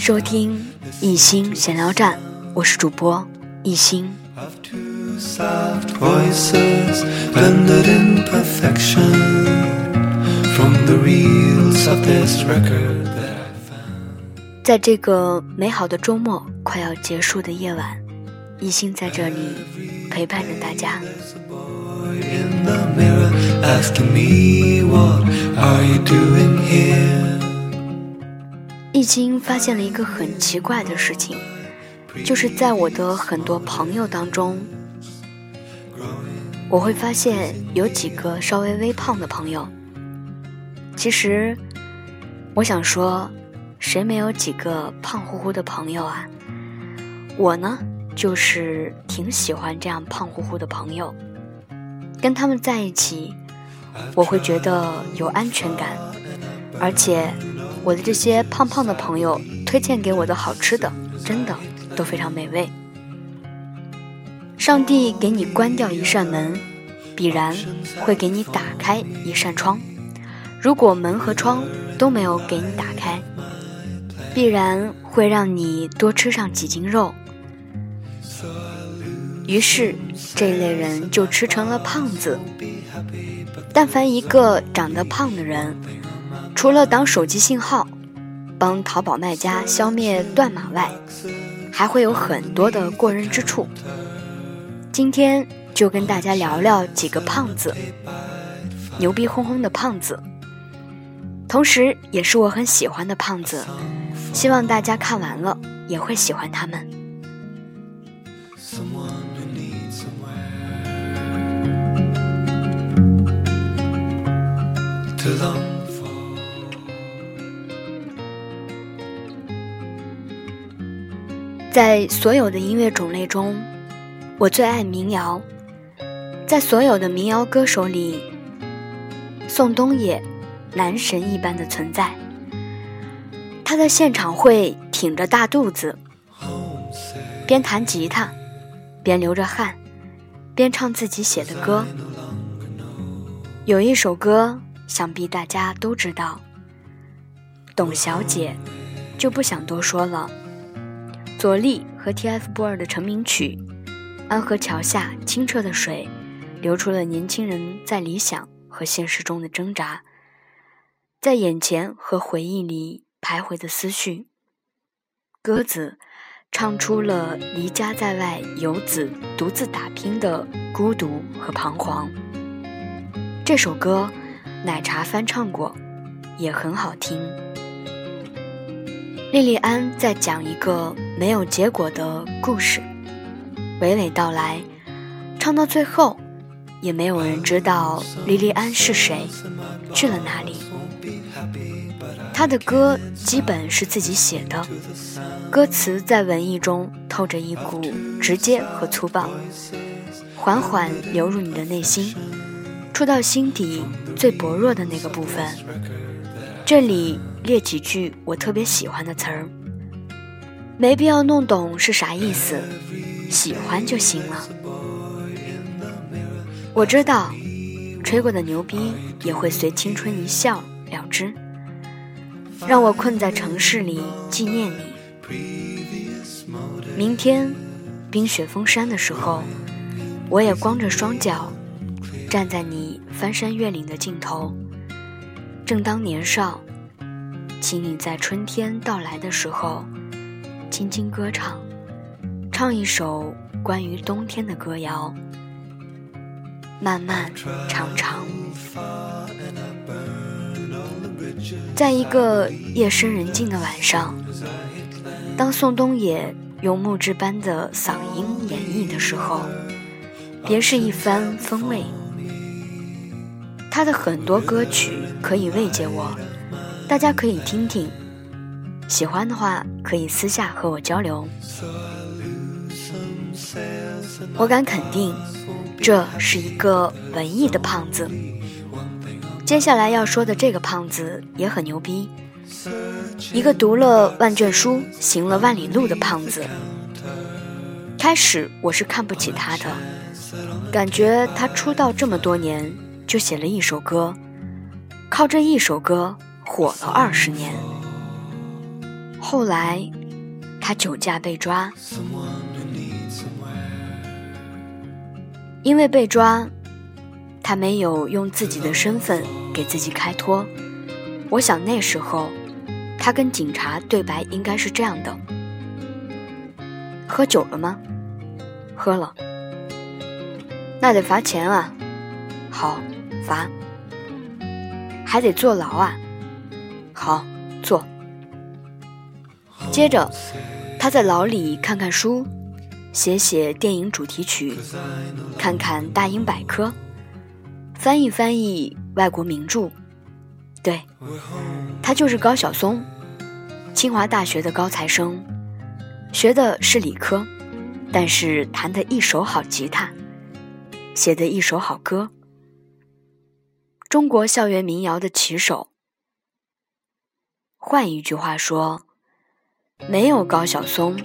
收听一心闲聊站，我是主播一心。在这个美好的周末快要结束的夜晚，一心在这里陪伴着大家。一经发现了一个很奇怪的事情，就是在我的很多朋友当中，我会发现有几个稍微微胖的朋友。其实，我想说。谁没有几个胖乎乎的朋友啊？我呢，就是挺喜欢这样胖乎乎的朋友。跟他们在一起，我会觉得有安全感，而且我的这些胖胖的朋友推荐给我的好吃的，真的都非常美味。上帝给你关掉一扇门，必然会给你打开一扇窗。如果门和窗都没有给你打开，必然会让你多吃上几斤肉，于是这类人就吃成了胖子。但凡一个长得胖的人，除了挡手机信号、帮淘宝卖家消灭断码外，还会有很多的过人之处。今天就跟大家聊聊几个胖子，牛逼哄哄的胖子，同时也是我很喜欢的胖子。希望大家看完了也会喜欢他们。在所有的音乐种类中，我最爱民谣。在所有的民谣歌手里，宋冬野，男神一般的存在。他在现场会挺着大肚子，边弹吉他，边流着汗，边唱自己写的歌。有一首歌，想必大家都知道，《董小姐》，就不想多说了。左立和 TFBOYS 的成名曲，《安河桥下清澈的水》，流出了年轻人在理想和现实中的挣扎，在眼前和回忆里。徘徊的思绪，鸽子唱出了离家在外游子独自打拼的孤独和彷徨。这首歌，奶茶翻唱过，也很好听。莉莉安在讲一个没有结果的故事，娓娓道来，唱到最后，也没有人知道莉莉安是谁，去了哪里。他的歌基本是自己写的，歌词在文艺中透着一股直接和粗暴，缓缓流入你的内心，触到心底最薄弱的那个部分。这里列几句我特别喜欢的词儿，没必要弄懂是啥意思，喜欢就行了。我知道，吹过的牛逼也会随青春一笑了之。让我困在城市里纪念你。明天冰雪封山的时候，我也光着双脚站在你翻山越岭的尽头。正当年少，请你在春天到来的时候，轻轻歌唱，唱一首关于冬天的歌谣，漫漫长长。在一个夜深人静的晚上，当宋冬野用木质般的嗓音演绎的时候，别是一番风味。他的很多歌曲可以慰藉我，大家可以听听，喜欢的话可以私下和我交流。我敢肯定，这是一个文艺的胖子。接下来要说的这个胖子也很牛逼，一个读了万卷书、行了万里路的胖子。开始我是看不起他的，感觉他出道这么多年就写了一首歌，靠这一首歌火了二十年。后来，他酒驾被抓，因为被抓，他没有用自己的身份给自己开脱。我想那时候，他跟警察对白应该是这样的：喝酒了吗？喝了。那得罚钱啊。好，罚。还得坐牢啊。好，坐。接着，他在牢里看看书，写写电影主题曲，看看大英百科，翻译翻译外国名著。对，他就是高晓松，清华大学的高材生，学的是理科，但是弹得一手好吉他，写的一手好歌，中国校园民谣的旗手。换一句话说。没有高晓松，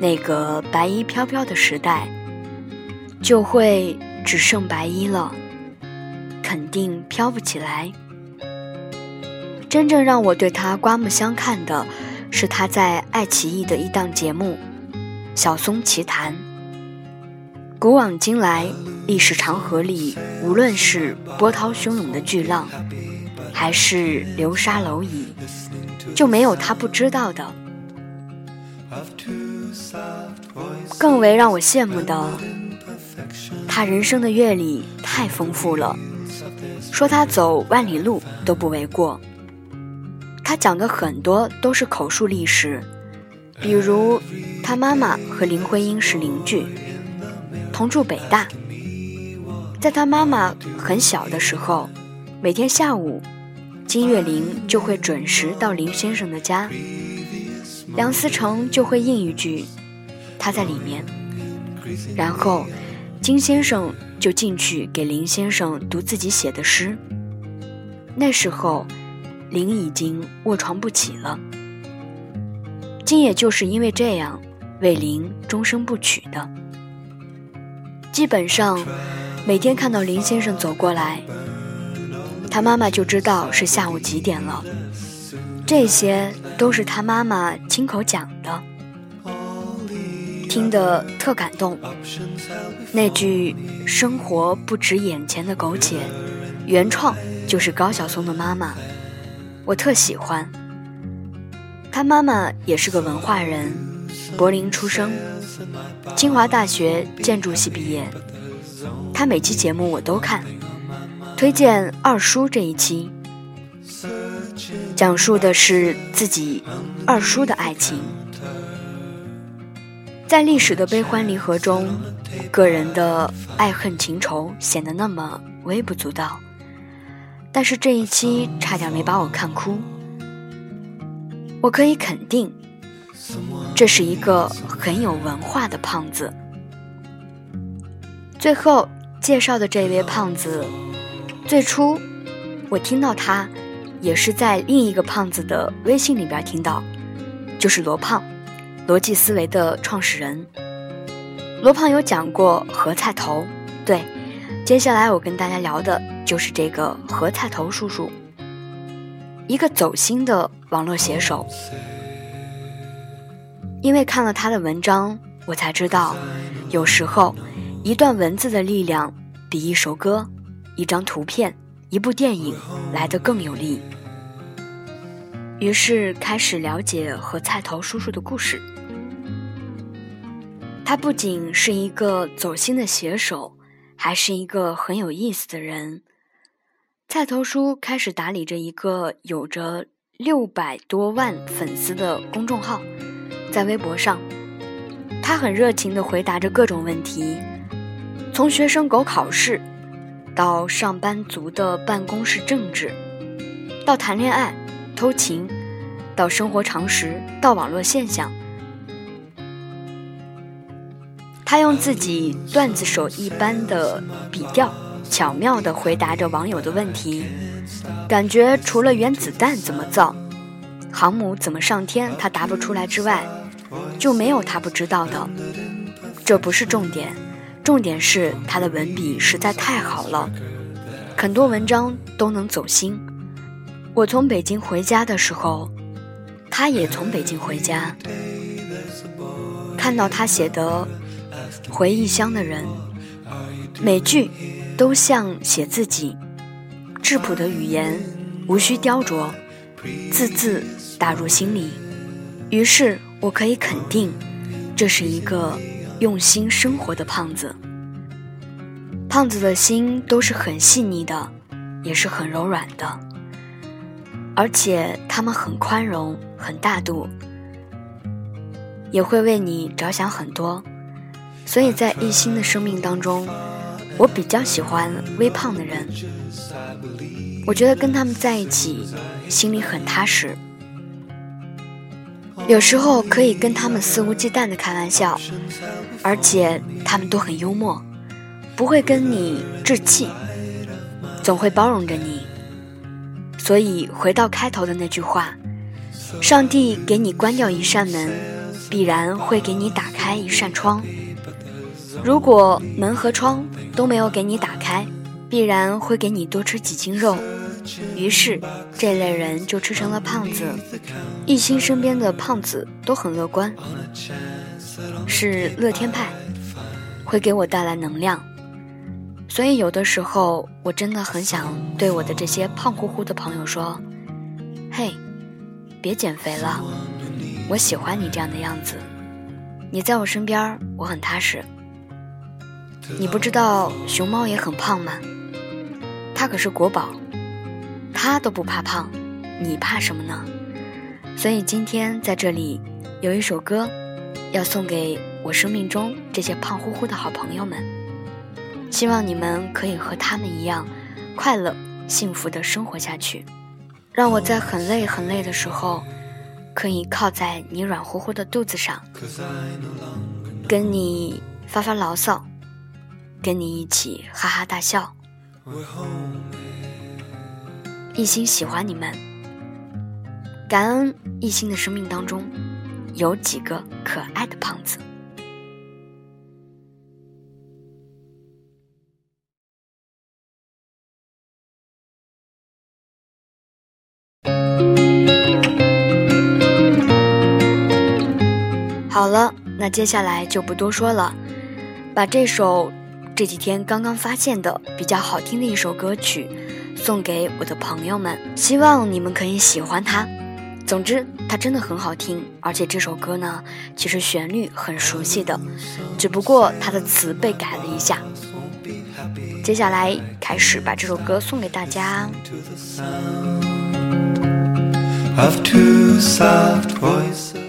那个白衣飘飘的时代，就会只剩白衣了，肯定飘不起来。真正让我对他刮目相看的，是他在爱奇艺的一档节目《晓松奇谈》。古往今来，历史长河里，无论是波涛汹涌的巨浪，还是流沙蝼蚁，就没有他不知道的。更为让我羡慕的，他人生的阅历太丰富了，说他走万里路都不为过。他讲的很多都是口述历史，比如他妈妈和林徽因是邻居，同住北大。在他妈妈很小的时候，每天下午，金岳霖就会准时到林先生的家。梁思成就会应一句：“他在里面。”然后金先生就进去给林先生读自己写的诗。那时候林已经卧床不起了。金也就是因为这样为林终生不娶的。基本上每天看到林先生走过来，他妈妈就知道是下午几点了。这些都是他妈妈亲口讲的，听得特感动。那句“生活不止眼前的苟且”，原创就是高晓松的妈妈，我特喜欢。他妈妈也是个文化人，柏林出生，清华大学建筑系毕业。他每期节目我都看，推荐二叔这一期。讲述的是自己二叔的爱情，在历史的悲欢离合中，个人的爱恨情仇显得那么微不足道。但是这一期差点没把我看哭。我可以肯定，这是一个很有文化的胖子。最后介绍的这位胖子，最初我听到他。也是在另一个胖子的微信里边听到，就是罗胖，逻辑思维的创始人。罗胖有讲过何菜头，对，接下来我跟大家聊的就是这个何菜头叔叔，一个走心的网络写手。因为看了他的文章，我才知道，有时候一段文字的力量比一首歌、一张图片。一部电影来得更有力，于是开始了解和菜头叔叔的故事。他不仅是一个走心的写手，还是一个很有意思的人。菜头叔开始打理着一个有着六百多万粉丝的公众号，在微博上，他很热情地回答着各种问题，从学生狗考试。到上班族的办公室政治，到谈恋爱、偷情，到生活常识，到网络现象，他用自己段子手一般的笔调，巧妙地回答着网友的问题。感觉除了原子弹怎么造、航母怎么上天，他答不出来之外，就没有他不知道的。这不是重点。重点是他的文笔实在太好了，很多文章都能走心。我从北京回家的时候，他也从北京回家，看到他写的回忆乡的人，每句都像写自己，质朴的语言无需雕琢，字字打入心里。于是我可以肯定，这是一个用心生活的胖子。胖子的心都是很细腻的，也是很柔软的，而且他们很宽容、很大度，也会为你着想很多。所以在一心的生命当中，我比较喜欢微胖的人。我觉得跟他们在一起，心里很踏实。有时候可以跟他们肆无忌惮的开玩笑，而且他们都很幽默。不会跟你置气，总会包容着你。所以回到开头的那句话：上帝给你关掉一扇门，必然会给你打开一扇窗。如果门和窗都没有给你打开，必然会给你多吃几斤肉。于是这类人就吃成了胖子。一心身边的胖子都很乐观，是乐天派，会给我带来能量。所以有的时候，我真的很想对我的这些胖乎乎的朋友说：“嘿，别减肥了，我喜欢你这样的样子。你在我身边，我很踏实。你不知道熊猫也很胖吗？它可是国宝，它都不怕胖，你怕什么呢？所以今天在这里有一首歌，要送给我生命中这些胖乎乎的好朋友们。”希望你们可以和他们一样，快乐、幸福的生活下去。让我在很累很累的时候，可以靠在你软乎乎的肚子上，跟你发发牢骚，跟你一起哈哈大笑。一心喜欢你们，感恩一心的生命当中有几个可爱的胖子。好了，那接下来就不多说了，把这首这几天刚刚发现的比较好听的一首歌曲送给我的朋友们，希望你们可以喜欢它。总之，它真的很好听，而且这首歌呢，其实旋律很熟悉的，只不过它的词被改了一下。接下来开始把这首歌送给大家 have two sad boys。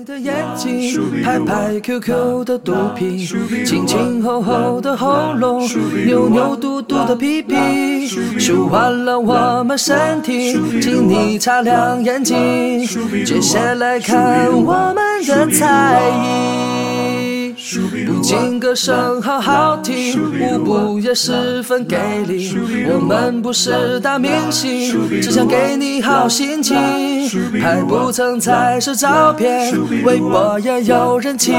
黑的眼睛，拍拍 QQ 的肚皮，轻轻厚厚的喉咙，扭扭嘟嘟的屁屁，舒缓了我们身体，请你擦亮眼睛，接下来看我们的才艺。不仅歌声好好听，舞步也十分给力。我们不是大明星，只想给你好心情。拍不成才是照片，微博也有人气，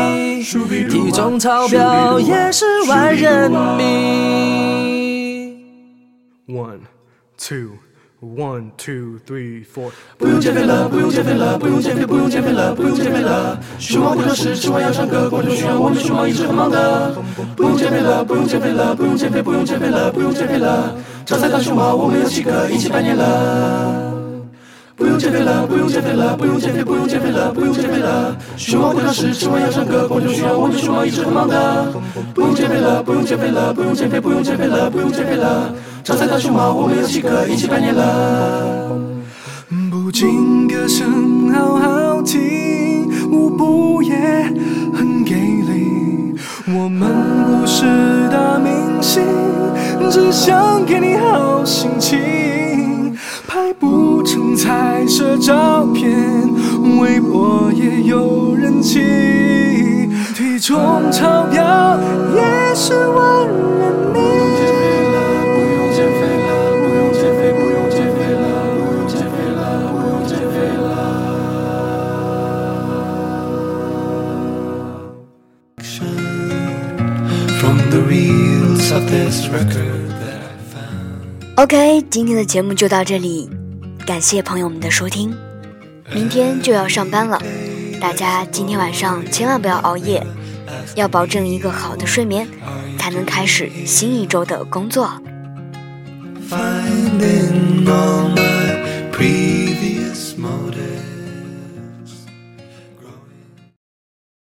体重超标也是万人迷。One, two. One, two, three, four。不用减肥了，不用减肥了，不用减肥，不用减肥了，不用减肥了。熊猫不考试，吃完要唱歌，观众需要我们熊猫一直很忙的。不用减肥了，不用减肥了，不用减肥，不用减肥了，不用减肥了。招财大熊猫，我们有七个，一起拜年了。不用减肥了，不用减肥了，不用减肥，不用减肥了，不用减肥了。熊猫不考试，吃完要唱歌，观众需要我们熊猫一直很忙的。不用减肥了，不用减肥了，不用减肥，不用减肥了，不用减肥了。招财大熊猫，我们有几个一起拜年了。不仅歌声好好听，舞步也很给力。我们不是大明星，只想给你好心情。拍不彩色照片，微博也有人气，体重超标也是万人迷。OK，今天的节目就到这里，感谢朋友们的收听。明天就要上班了，大家今天晚上千万不要熬夜，要保证一个好的睡眠，才能开始新一周的工作。Finding all my previous motives.